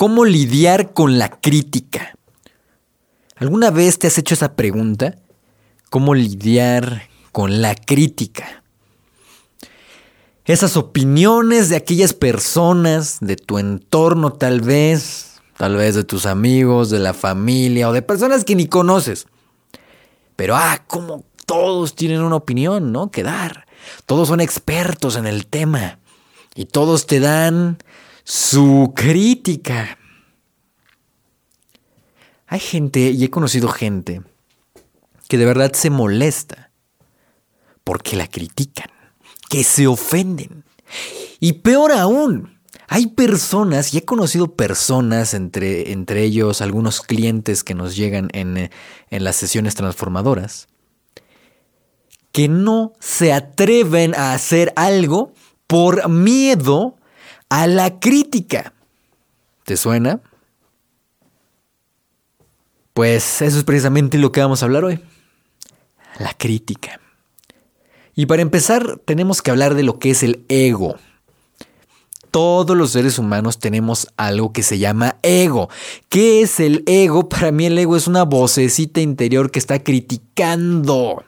¿Cómo lidiar con la crítica? ¿Alguna vez te has hecho esa pregunta? ¿Cómo lidiar con la crítica? Esas opiniones de aquellas personas, de tu entorno tal vez, tal vez de tus amigos, de la familia o de personas que ni conoces. Pero, ah, como todos tienen una opinión, ¿no? Que dar. Todos son expertos en el tema. Y todos te dan su crítica. Hay gente, y he conocido gente, que de verdad se molesta porque la critican, que se ofenden. Y peor aún, hay personas, y he conocido personas, entre, entre ellos algunos clientes que nos llegan en, en las sesiones transformadoras, que no se atreven a hacer algo por miedo a la crítica. ¿Te suena? Pues eso es precisamente lo que vamos a hablar hoy. La crítica. Y para empezar tenemos que hablar de lo que es el ego. Todos los seres humanos tenemos algo que se llama ego. ¿Qué es el ego? Para mí el ego es una vocecita interior que está criticando.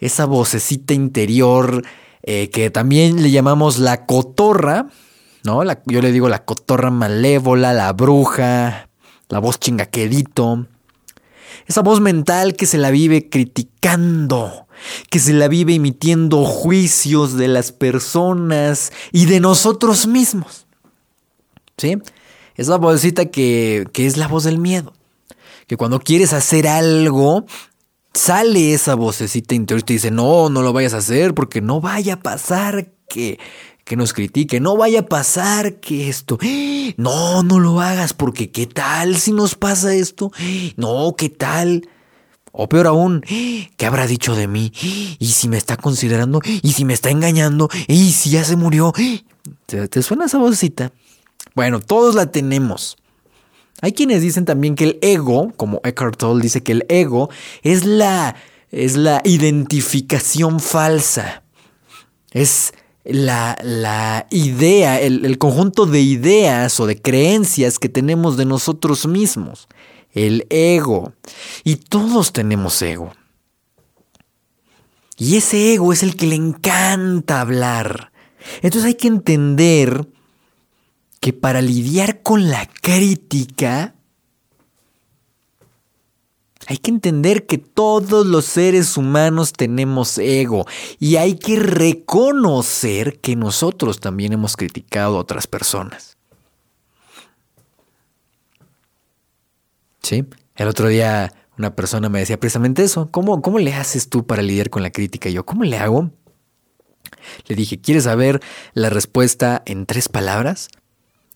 Esa vocecita interior eh, que también le llamamos la cotorra, ¿no? yo le digo la cotorra malévola, la bruja, la voz chingaquedito. Esa voz mental que se la vive criticando, que se la vive emitiendo juicios de las personas y de nosotros mismos. ¿Sí? Esa vocecita que, que es la voz del miedo. Que cuando quieres hacer algo, sale esa vocecita interior y te dice, no, no lo vayas a hacer porque no vaya a pasar que, que nos critique, no vaya a pasar que esto, no, no lo hagas porque qué tal si nos pasa esto, no, qué tal. O peor aún, ¿qué habrá dicho de mí? ¿Y si me está considerando? ¿Y si me está engañando? ¿Y si ya se murió? ¿Te, te suena esa vocecita? Bueno, todos la tenemos. Hay quienes dicen también que el ego, como Eckhart Tolle dice que el ego es la, es la identificación falsa. Es la, la idea, el, el, conjunto de ideas o de creencias que tenemos de nosotros mismos. El ego. Y todos tenemos ego. Y ese ego es el que le encanta hablar. Entonces hay que entender que para lidiar con la crítica hay que entender que todos los seres humanos tenemos ego y hay que reconocer que nosotros también hemos criticado a otras personas. Sí, el otro día una persona me decía precisamente eso. ¿Cómo, cómo le haces tú para lidiar con la crítica? Yo, ¿cómo le hago? Le dije, ¿quieres saber la respuesta en tres palabras?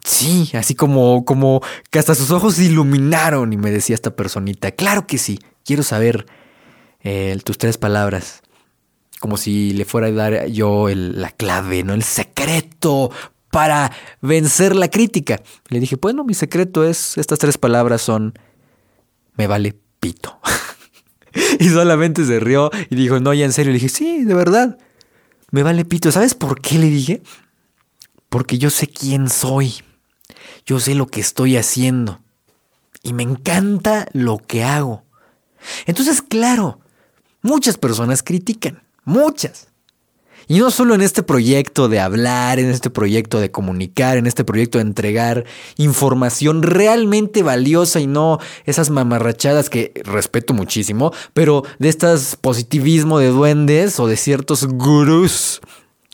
Sí, así como, como que hasta sus ojos se iluminaron y me decía esta personita, claro que sí, quiero saber eh, tus tres palabras. Como si le fuera a dar yo la clave, ¿no? El secreto para vencer la crítica. Le dije, bueno, mi secreto es, estas tres palabras son, me vale pito. y solamente se rió y dijo, no, ya en serio. Le dije, sí, de verdad, me vale pito. ¿Sabes por qué le dije? Porque yo sé quién soy. Yo sé lo que estoy haciendo. Y me encanta lo que hago. Entonces, claro, muchas personas critican. Muchas. Y no solo en este proyecto de hablar, en este proyecto de comunicar, en este proyecto de entregar información realmente valiosa y no esas mamarrachadas que respeto muchísimo, pero de estas positivismo de duendes o de ciertos gurús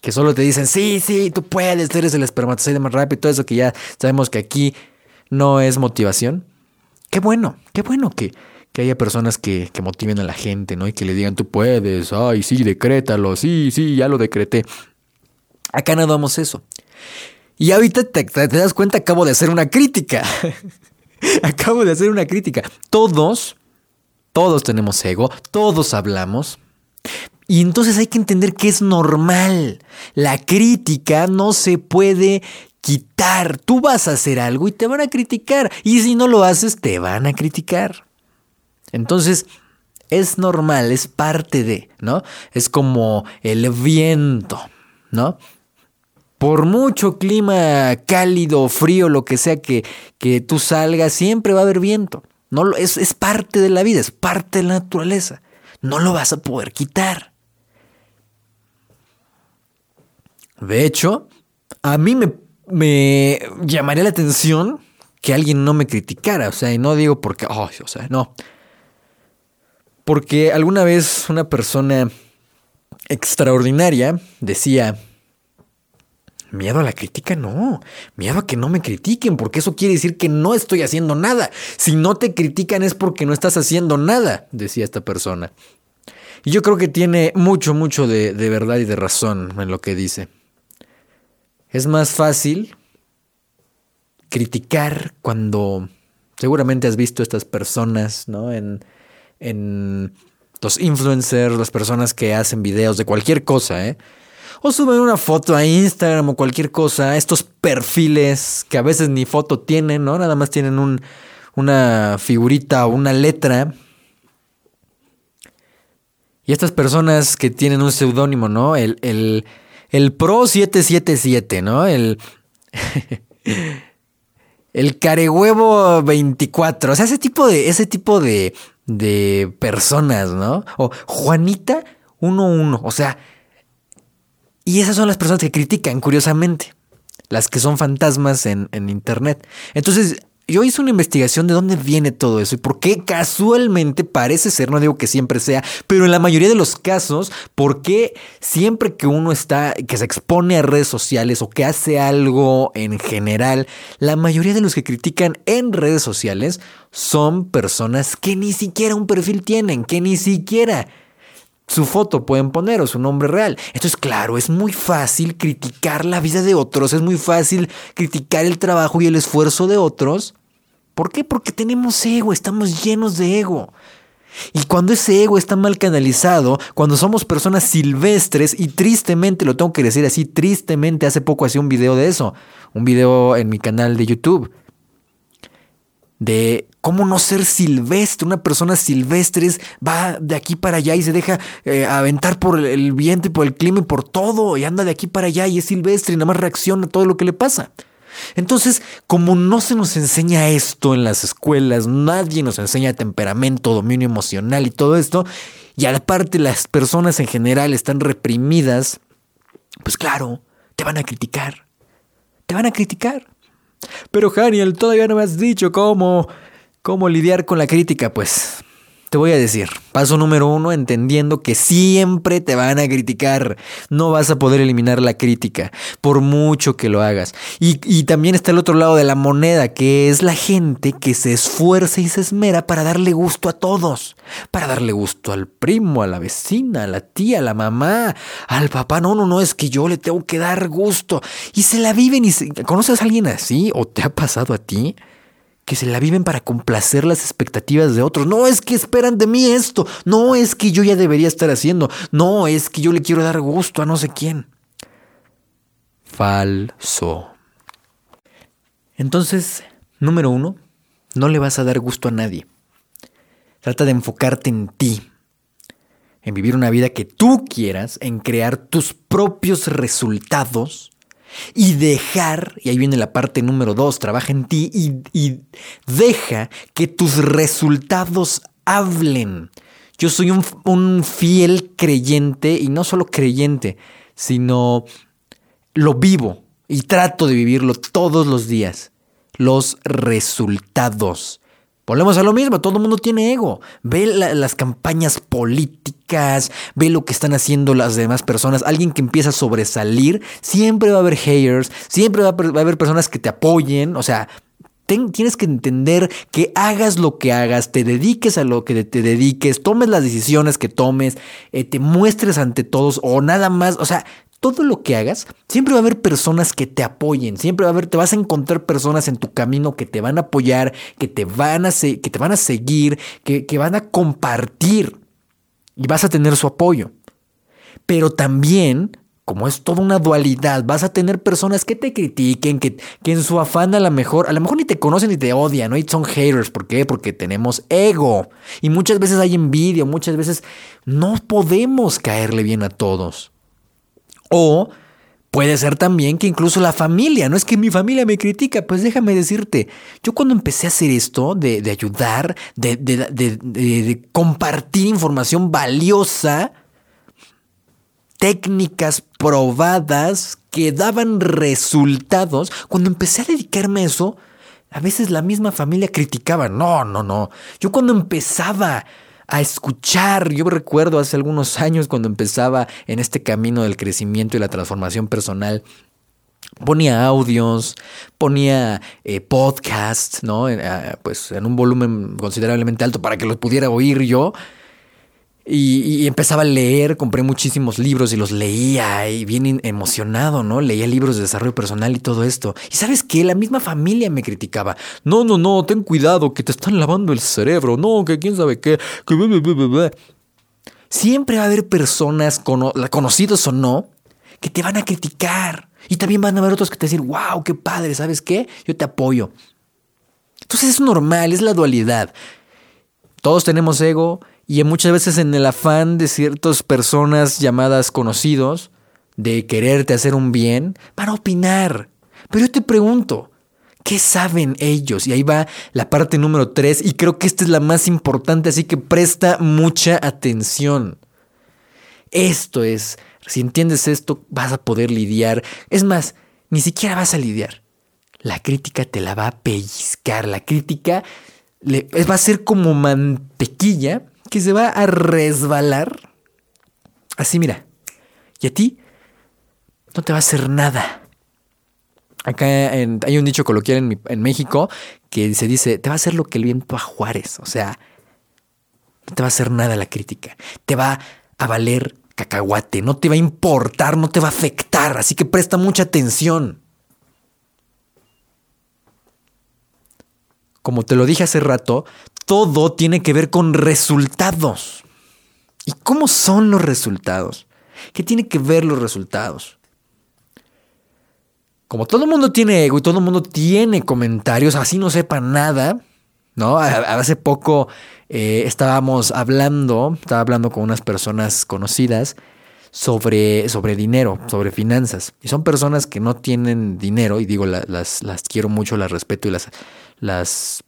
que solo te dicen, sí, sí, tú puedes, eres el espermatozoide más rápido, todo eso que ya sabemos que aquí no es motivación. Qué bueno, qué bueno que, que haya personas que, que, motiven a la gente, ¿no? Y que le digan, tú puedes, ay, sí, decrétalo, sí, sí, ya lo decreté. Acá no damos eso. Y ahorita te, te das cuenta, acabo de hacer una crítica. acabo de hacer una crítica. Todos, todos tenemos ego, todos hablamos. Y entonces hay que entender que es normal. La crítica no se puede quitar. Tú vas a hacer algo y te van a criticar. Y si no lo haces, te van a criticar. Entonces, es normal, es parte de, ¿no? Es como el viento, ¿no? Por mucho clima cálido, frío, lo que sea que, que tú salgas, siempre va a haber viento. No, es, es parte de la vida, es parte de la naturaleza. No lo vas a poder quitar. De hecho, a mí me, llamaría la atención que alguien no me criticara. O sea, y no digo porque, oh, o sea, no. Porque alguna vez una persona extraordinaria decía, Miedo a la crítica, no. Miedo a que no me critiquen, porque eso quiere decir que no estoy haciendo nada. Si no te critican es porque no estás haciendo nada, decía esta persona. Y yo creo que tiene mucho, mucho de verdad y de razón en lo que dice. Es más fácil criticar cuando seguramente has visto estas personas, ¿no? En, en los influencers, las personas que hacen videos de cualquier cosa, ¿eh? o suben una foto a Instagram o cualquier cosa, estos perfiles que a veces ni foto tienen, ¿no? Nada más tienen un, una figurita o una letra. Y estas personas que tienen un seudónimo, ¿no? El, el, el Pro 777, ¿no? El, el Carehuevo 24. O sea, ese tipo de, ese tipo de, de personas, ¿no? O Juanita 11. O sea, y esas son las personas que critican, curiosamente, las que son fantasmas en, Internet. Entonces, yo hice una investigación de dónde viene todo eso y por qué casualmente parece ser, no digo que siempre sea, pero en la mayoría de los casos, por qué siempre que uno está, que se expone a redes sociales o que hace algo en general, la mayoría de los que critican en redes sociales son personas que ni siquiera un perfil tienen, que ni siquiera su foto pueden poner o su nombre real. Entonces, claro, es muy fácil criticar la vida de otros, es muy fácil criticar el trabajo y el esfuerzo de otros. ¿Por qué? Porque tenemos ego, estamos llenos de ego. Y cuando ese ego está mal canalizado, cuando somos personas silvestres, y tristemente, lo tengo que decir así, tristemente, hace poco hacía un video de eso, un video en mi canal de YouTube, de cómo no ser silvestre. Una persona silvestre va de aquí para allá y se deja eh, aventar por el viento y por el clima y por todo y anda de aquí para allá y es silvestre y nada más reacciona a todo lo que le pasa. Entonces, como no se nos enseña esto en las escuelas, nadie nos enseña temperamento, dominio emocional y todo esto, y aparte las personas en general están reprimidas, pues claro, te van a criticar. Te van a criticar. Pero Daniel, todavía no me has dicho cómo, cómo lidiar con la crítica. Pues te voy a decir, paso número uno, entendiendo que siempre te van a criticar. No vas a poder eliminar la crítica, por mucho que lo hagas. Y, y, también está el otro lado de la moneda, que es la gente que se esfuerza y se esmera para darle gusto a todos. Para darle gusto al primo, a la vecina, a la tía, a la mamá, al papá. No, no, no, es que yo le tengo que dar gusto. Y se la viven y se... ¿Conoces a alguien así? ¿O te ha pasado a ti? Que se la viven para complacer las expectativas de otros. No es que esperan de mí esto, no es que yo ya debería estar haciendo, no es que yo le quiero dar gusto a no sé quién. Falso. Entonces, número uno, no le vas a dar gusto a nadie. Trata de enfocarte en ti, en vivir una vida que tú quieras, en crear tus propios resultados y dejar, y ahí viene la parte número dos, trabaja en ti y, deja que tus resultados hablen. Yo soy un, fiel creyente, y no solo creyente, sino lo vivo y trato de vivirlo todos los días. Los resultados. Volvemos a lo mismo, todo el mundo tiene ego. Ve las campañas políticas, ve lo que están haciendo las demás personas. Alguien que empieza a sobresalir, siempre va a haber haters, siempre va a haber personas que te apoyen. O sea, tienes que entender que hagas lo que hagas, te dediques a lo que te dediques, tomes las decisiones que tomes, eh, te muestres ante todos o nada más. O sea, todo lo que hagas, siempre va a haber personas que te apoyen, siempre va a haber, te vas a encontrar personas en tu camino que te van a apoyar, que te van a, que te van a seguir, que, que van a compartir y vas a tener su apoyo. Pero también, como es toda una dualidad, vas a tener personas que te critiquen, que, que en su afán a lo mejor, a lo mejor ni te conocen ni te odian, ¿no? Y son haters. ¿Por qué? Porque tenemos ego. Y muchas veces hay envidia, muchas veces no podemos caerle bien a todos. O Puede ser también que incluso la familia, no es que mi familia me critica, pues déjame decirte, yo cuando empecé a hacer esto, de, ayudar, de, de compartir información valiosa, técnicas probadas que daban resultados, cuando empecé a dedicarme a eso, a veces la misma familia criticaba, no, no, no. Yo cuando empezaba a escuchar, yo recuerdo hace algunos años cuando empezaba en este camino del crecimiento y la transformación personal, ponía audios, ponía eh, podcasts, ¿no? Eh, pues en un volumen considerablemente alto para que los pudiera oír yo. Y, empezaba a leer, compré muchísimos libros y los leía y bien emocionado, ¿no? Leía libros de desarrollo personal y todo esto. Y sabes qué, la misma familia me criticaba. No, no, no, ten cuidado, que te están lavando el cerebro, no, que quién sabe qué. Siempre va a haber personas, conocidos o no, que te van a criticar. Y también van a haber otros que te decir, wow, qué padre, ¿sabes qué? Yo te apoyo. Entonces es normal, es la dualidad. Todos tenemos ego y muchas veces en el afán de ciertas personas llamadas conocidos, de quererte hacer un bien, van a opinar. Pero yo te pregunto, ¿qué saben ellos? Y ahí va la parte número tres, y creo que esta es la más importante, así que presta mucha atención. Esto es, si entiendes esto, vas a poder lidiar. Es más, ni siquiera vas a lidiar. La crítica te la va a pellizcar, la crítica va a ser como mantequilla que se va a resbalar. Así, mira. Y a ti no te va a hacer nada. Acá hay un dicho coloquial en, en, México que se dice, te va a hacer lo que el viento a Juárez. O sea, no te va a hacer nada la crítica. Te va a valer cacahuate. No te va a importar, no te va a afectar. Así que presta mucha atención. Como te lo dije hace rato, todo tiene que ver con resultados. ¿Y cómo son los resultados? ¿Qué tiene que ver los resultados? Como todo el mundo tiene ego y todo el mundo tiene comentarios, así no sepa nada, ¿no? Hace poco eh, estábamos hablando, estaba hablando con unas personas conocidas sobre, sobre dinero, sobre finanzas. Y son personas que no tienen dinero, y digo, las, las quiero mucho, las respeto y las, las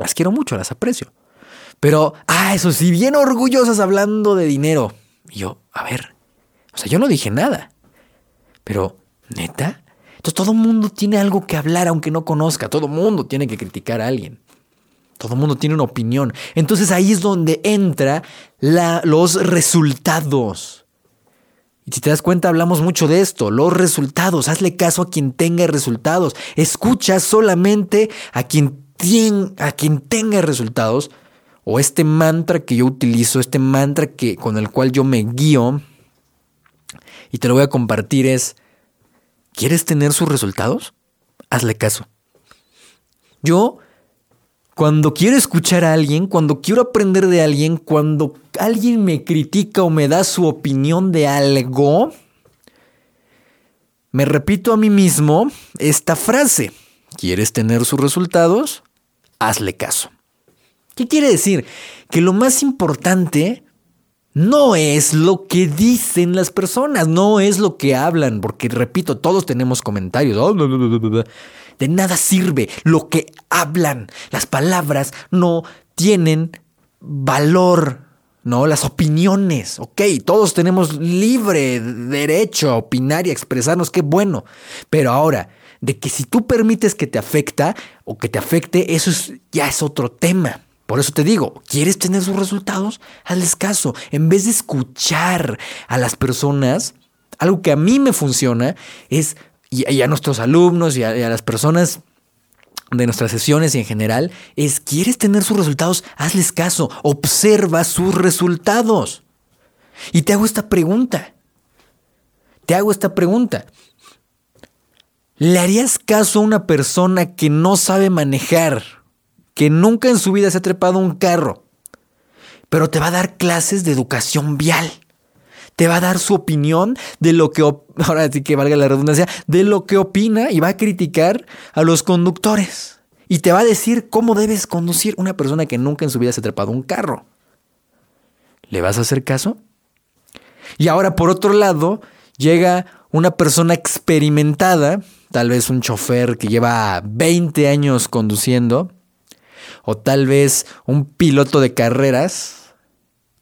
las quiero mucho, las aprecio. Pero, ah, eso sí, bien orgullosas hablando de dinero. Y yo, a ver, o sea, yo no dije nada. Pero, ¿neta? Entonces todo mundo tiene algo que hablar aunque no conozca. Todo mundo tiene que criticar a alguien. Todo mundo tiene una opinión. Entonces ahí es donde entra los resultados. Y si te das cuenta, hablamos mucho de esto, los resultados. Hazle caso a quien tenga resultados. Escucha solamente a quien a quien tenga resultados, o este mantra que yo utilizo, este mantra que, con el cual yo me guío, y te lo voy a compartir es, ¿quieres tener sus resultados? Hazle caso. Yo, cuando quiero escuchar a alguien, cuando quiero aprender de alguien, cuando alguien me critica o me da su opinión de algo, me repito a mí mismo esta frase. ¿Quieres tener sus resultados? Hazle caso. ¿Qué quiere decir? Que lo más importante no es lo que dicen las personas, no es lo que hablan, porque repito, todos tenemos comentarios. Oh, de nada sirve lo que hablan. Las palabras no tienen valor, ¿no? Las opiniones, ok, todos tenemos libre derecho a opinar y a expresarnos, qué bueno. Pero ahora, de que si tú permites que te afecta o que te afecte, eso ya es otro tema. Por eso te digo, ¿quieres tener sus resultados? Hazles caso. En vez de escuchar a las personas, algo que a mí me funciona es, y, a nuestros alumnos y a, y a las personas de nuestras sesiones y en general, es, ¿quieres tener sus resultados? Hazles caso, observa sus resultados. Y te hago esta pregunta. Te hago esta pregunta. ¿Le harías caso a una persona que no sabe manejar, que nunca en su vida se ha trepado un carro, pero te va a dar clases de educación vial? Te va a dar su opinión de lo que, ahora sí que valga la redundancia, de lo que opina y va a criticar a los conductores. Y te va a decir cómo debes conducir una persona que nunca en su vida se ha trepado un carro. ¿Le vas a hacer caso? Y ahora, por otro lado, llega una persona experimentada, tal vez un chofer que lleva 20 años conduciendo, o tal vez un piloto de carreras,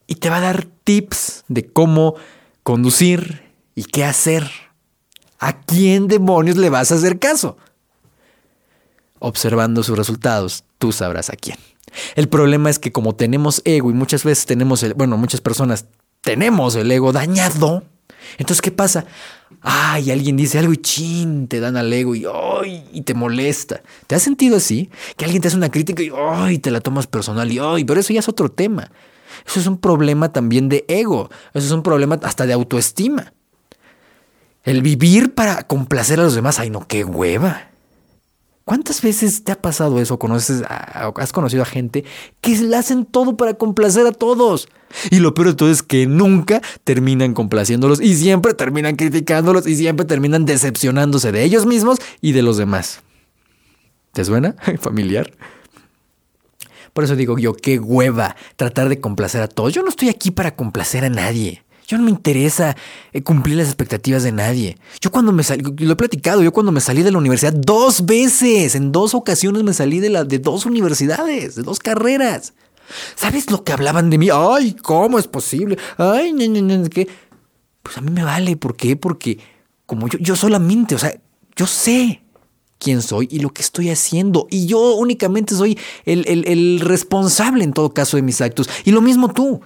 y te va a dar tips de cómo conducir y qué hacer. ¿A quién demonios le vas a hacer caso? Observando sus resultados, tú sabrás a quién. El problema es que como tenemos ego y muchas veces tenemos, el, bueno, muchas personas tenemos el ego dañado, entonces ¿qué pasa? Ay, alguien dice algo y chin, te dan al ego y, ay, y te molesta. ¿Te has sentido así? Que alguien te hace una crítica y, ay, te la tomas personal y, ay, pero eso ya es otro tema. Eso es un problema también de ego. Eso es un problema hasta de autoestima. El vivir para complacer a los demás, ay, no, qué hueva. ¿Cuántas veces te ha pasado eso? ¿Conoces ¿Has conocido a gente que le hacen todo para complacer a todos? Y lo peor de todo es que nunca terminan complaciéndolos y siempre terminan criticándolos y siempre terminan decepcionándose de ellos mismos y de los demás. ¿Te suena? ¿Familiar? Por eso digo yo, qué hueva tratar de complacer a todos. Yo no estoy aquí para complacer a nadie. Yo no me interesa eh, cumplir las expectativas de nadie. Yo cuando me salí, lo he platicado, yo cuando me salí de la universidad dos veces, en dos ocasiones me salí de, la, de dos universidades, de dos carreras. ¿Sabes lo que hablaban de mí? Ay, ¿cómo es posible? Ay, ¿qué? Pues a mí me vale. ¿Por qué? Porque como yo, yo solamente, o sea, yo sé quién soy y lo que estoy haciendo. Y yo únicamente soy el, el responsable en todo caso de mis actos. Y lo mismo tú.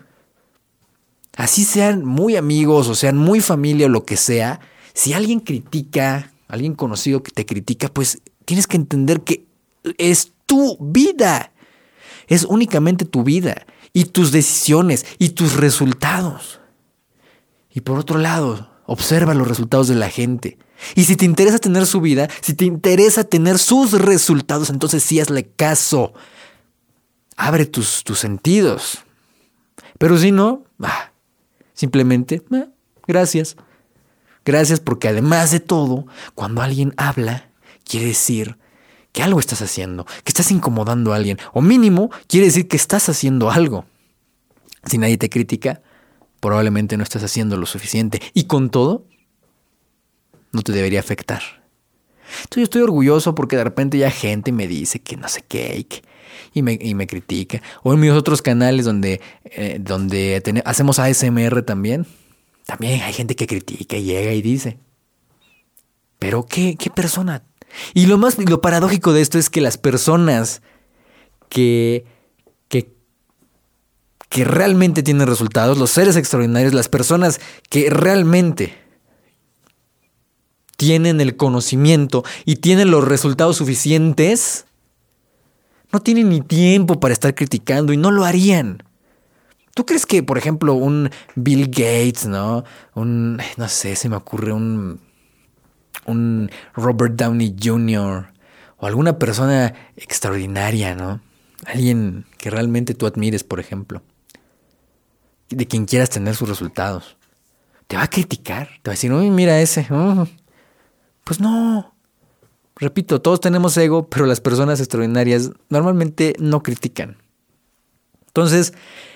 Así sean muy amigos o sean muy familia o lo que sea, si alguien critica, alguien conocido que te critica, pues tienes que entender que es tu vida. Es únicamente tu vida y tus decisiones y tus resultados. Y por otro lado, observa los resultados de la gente. Y si te interesa tener su vida, si te interesa tener sus resultados, entonces sí hazle caso. Abre tus, tus sentidos. Pero si no, bah, Simplemente, gracias. Gracias porque además de todo, cuando alguien habla, quiere decir que algo estás haciendo, que estás incomodando a alguien, o mínimo quiere decir que estás haciendo algo. Si nadie te critica, probablemente no estás haciendo lo suficiente. Y con todo, no te debería afectar. Entonces yo estoy orgulloso porque de repente ya gente me dice que no sé qué, y me, y me critica. O en mis otros canales donde, eh, donde hacemos ASMR también, también hay gente que critica y llega y dice. Pero ¿qué, qué persona? Y lo más lo paradójico de esto es que las personas que, que, que realmente tienen resultados, los seres extraordinarios, las personas que realmente tienen el conocimiento y tienen los resultados suficientes, no tienen ni tiempo para estar criticando y no lo harían. ¿Tú crees que, por ejemplo, un Bill Gates, ¿no? Un, no sé, se me ocurre un, un Robert Downey Jr. o alguna persona extraordinaria, ¿no? Alguien que realmente tú admires, por ejemplo, de quien quieras tener sus resultados. Te va a criticar, te va a decir, uy, mira ese. Oh". Pues no, Repito, todos tenemos ego, pero las personas extraordinarias normalmente no critican. Entonces,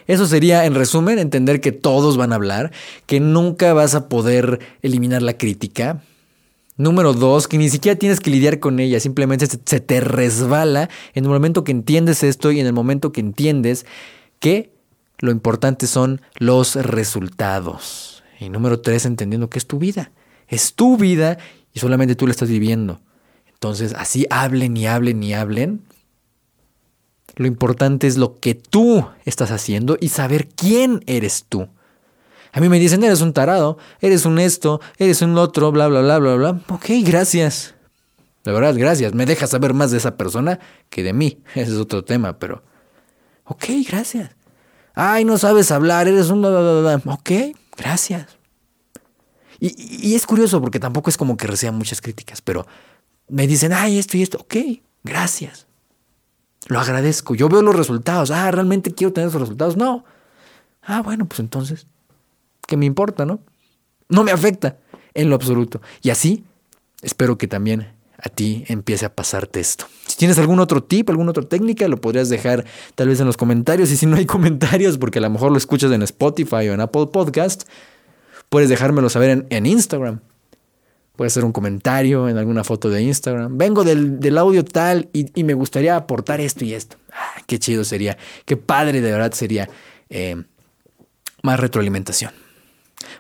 eso sería, en resumen, entender que todos van a hablar, que nunca vas a poder eliminar la crítica. Número dos, que ni siquiera tienes que lidiar con ella, simplemente se te resbala en el momento que entiendes esto y en el momento que entiendes que lo importante son los resultados. Y número tres, entendiendo que es tu vida. Es tu vida y solamente tú la estás viviendo. Entonces, así hablen y hablen y hablen. Lo importante es lo que tú estás haciendo y saber quién eres tú. A mí me dicen, eres un tarado, eres un esto, eres un otro, bla, bla, bla, bla, bla. Ok, gracias. De verdad, gracias. Me dejas saber más de esa persona que de mí. Ese es otro tema, pero... Ok, gracias. Ay, no sabes hablar, eres un... Bla, bla, bla. Ok, gracias. Y, y es curioso porque tampoco es como que reciba muchas críticas, pero me dicen, ay, esto y esto, ok, gracias. Lo agradezco. Yo veo los resultados. Ah, realmente quiero tener esos resultados. No. Ah, bueno, pues entonces, ¿qué me importa, no? No me afecta en lo absoluto. Y así, espero que también a ti empiece a pasarte esto. Si tienes algún otro tip, alguna otra técnica, lo podrías dejar tal vez en los comentarios. Y si no hay comentarios, porque a lo mejor lo escuchas en Spotify o en Apple Podcast, puedes dejármelo saber en, en Instagram Puede ser un comentario en alguna foto de Instagram. Vengo del, audio tal y, me gustaría aportar esto y esto. Ah, qué chido sería. Qué padre de verdad sería eh, más retroalimentación.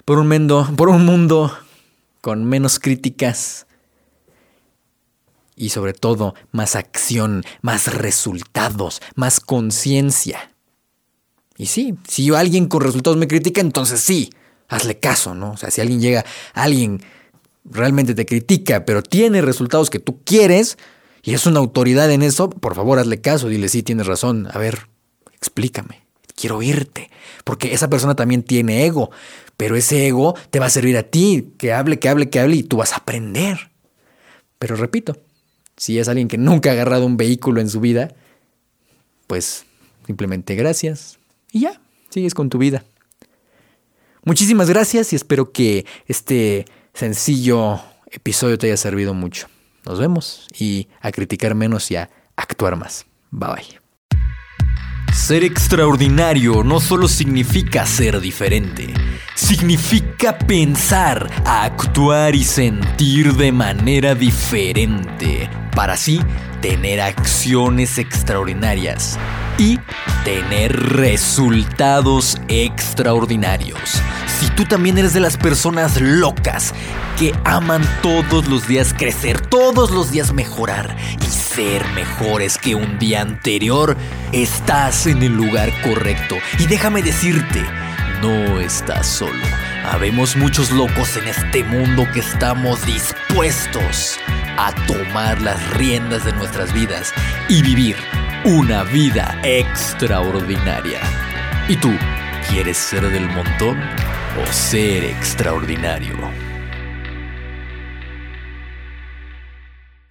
Por un, por un mundo con menos críticas y sobre todo más acción, más resultados, más conciencia. Y sí, si alguien con resultados me critica, entonces sí, hazle caso, ¿no? O sea, si alguien llega, alguien realmente te critica, pero tiene resultados que tú quieres y es una autoridad en eso, por favor hazle caso, dile, sí, tienes razón, a ver, explícame, quiero oírte, porque esa persona también tiene ego, pero ese ego te va a servir a ti, que hable, que hable, que hable y tú vas a aprender. Pero repito, si es alguien que nunca ha agarrado un vehículo en su vida, pues simplemente gracias y ya, sigues con tu vida. Muchísimas gracias y espero que este sencillo episodio te haya servido mucho. Nos vemos y a criticar menos y a actuar más. Bye bye. Ser extraordinario no solo significa ser diferente, significa pensar, actuar y sentir de manera diferente, para así tener acciones extraordinarias y tener resultados extraordinarios. Si tú también eres de las personas locas que aman todos los días crecer, todos los días mejorar y ser mejores que un día anterior, estás en el lugar correcto. Y déjame decirte, no estás solo. Habemos muchos locos en este mundo que estamos dispuestos a tomar las riendas de nuestras vidas y vivir una vida extraordinaria. ¿Y tú quieres ser del montón o ser extraordinario?